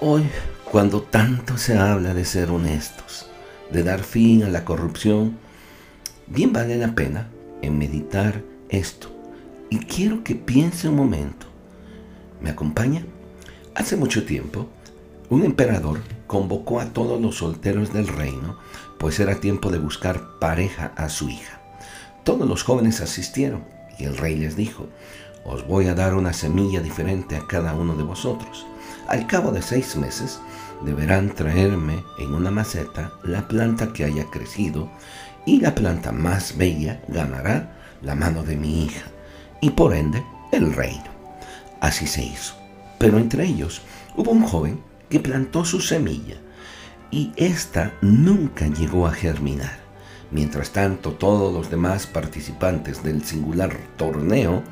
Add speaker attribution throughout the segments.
Speaker 1: Hoy, cuando tanto se habla de ser honestos, de dar fin a la corrupción, bien vale la pena en meditar esto. Y quiero que piense un momento. ¿Me acompaña? Hace mucho tiempo, un emperador convocó a todos los solteros del reino, pues era tiempo de buscar pareja a su hija. Todos los jóvenes asistieron y el rey les dijo, os voy a dar una semilla diferente a cada uno de vosotros. Al cabo de seis meses deberán traerme en una maceta la planta que haya crecido y la planta más bella ganará la mano de mi hija y por ende el reino. Así se hizo. Pero entre ellos hubo un joven que plantó su semilla y ésta nunca llegó a germinar. Mientras tanto, todos los demás participantes del singular torneo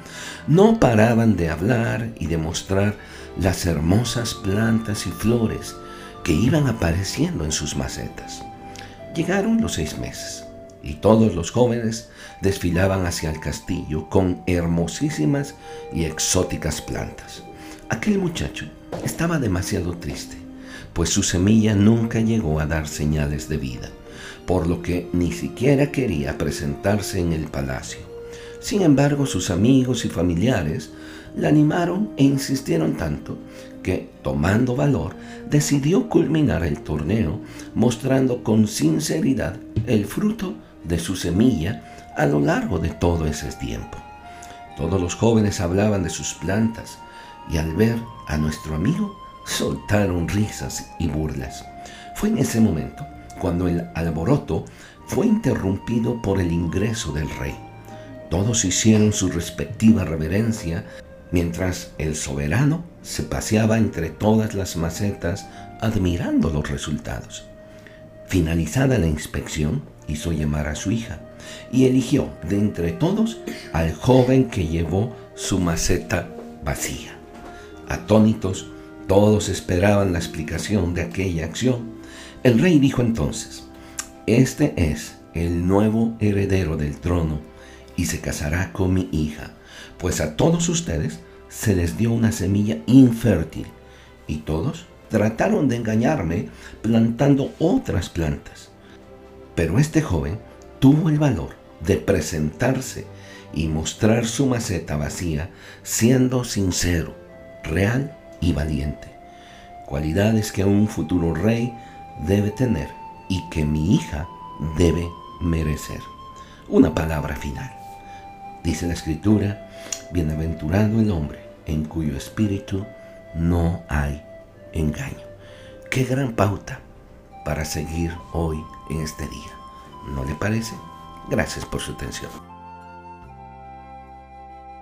Speaker 1: no paraban de hablar y de mostrar las hermosas plantas y flores que iban apareciendo en sus macetas. Llegaron los seis meses y todos los jóvenes desfilaban hacia el castillo con hermosísimas y exóticas plantas. Aquel muchacho estaba demasiado triste, pues su semilla nunca llegó a dar señales de vida por lo que ni siquiera quería presentarse en el palacio. Sin embargo, sus amigos y familiares la animaron e insistieron tanto que, tomando valor, decidió culminar el torneo mostrando con sinceridad el fruto de su semilla a lo largo de todo ese tiempo. Todos los jóvenes hablaban de sus plantas y al ver a nuestro amigo soltaron risas y burlas. Fue en ese momento cuando el alboroto fue interrumpido por el ingreso del rey. Todos hicieron su respectiva reverencia mientras el soberano se paseaba entre todas las macetas admirando los resultados. Finalizada la inspección, hizo llamar a su hija y eligió de entre todos al joven que llevó su maceta vacía. Atónitos, todos esperaban la explicación de aquella acción el rey dijo entonces, este es el nuevo heredero del trono y se casará con mi hija, pues a todos ustedes se les dio una semilla infértil y todos trataron de engañarme plantando otras plantas. Pero este joven tuvo el valor de presentarse y mostrar su maceta vacía siendo sincero, real y valiente. Cualidades que un futuro rey debe tener y que mi hija debe merecer. Una palabra final. Dice la escritura, bienaventurado el hombre en cuyo espíritu no hay engaño. Qué gran pauta para seguir hoy en este día. ¿No le parece? Gracias por su atención.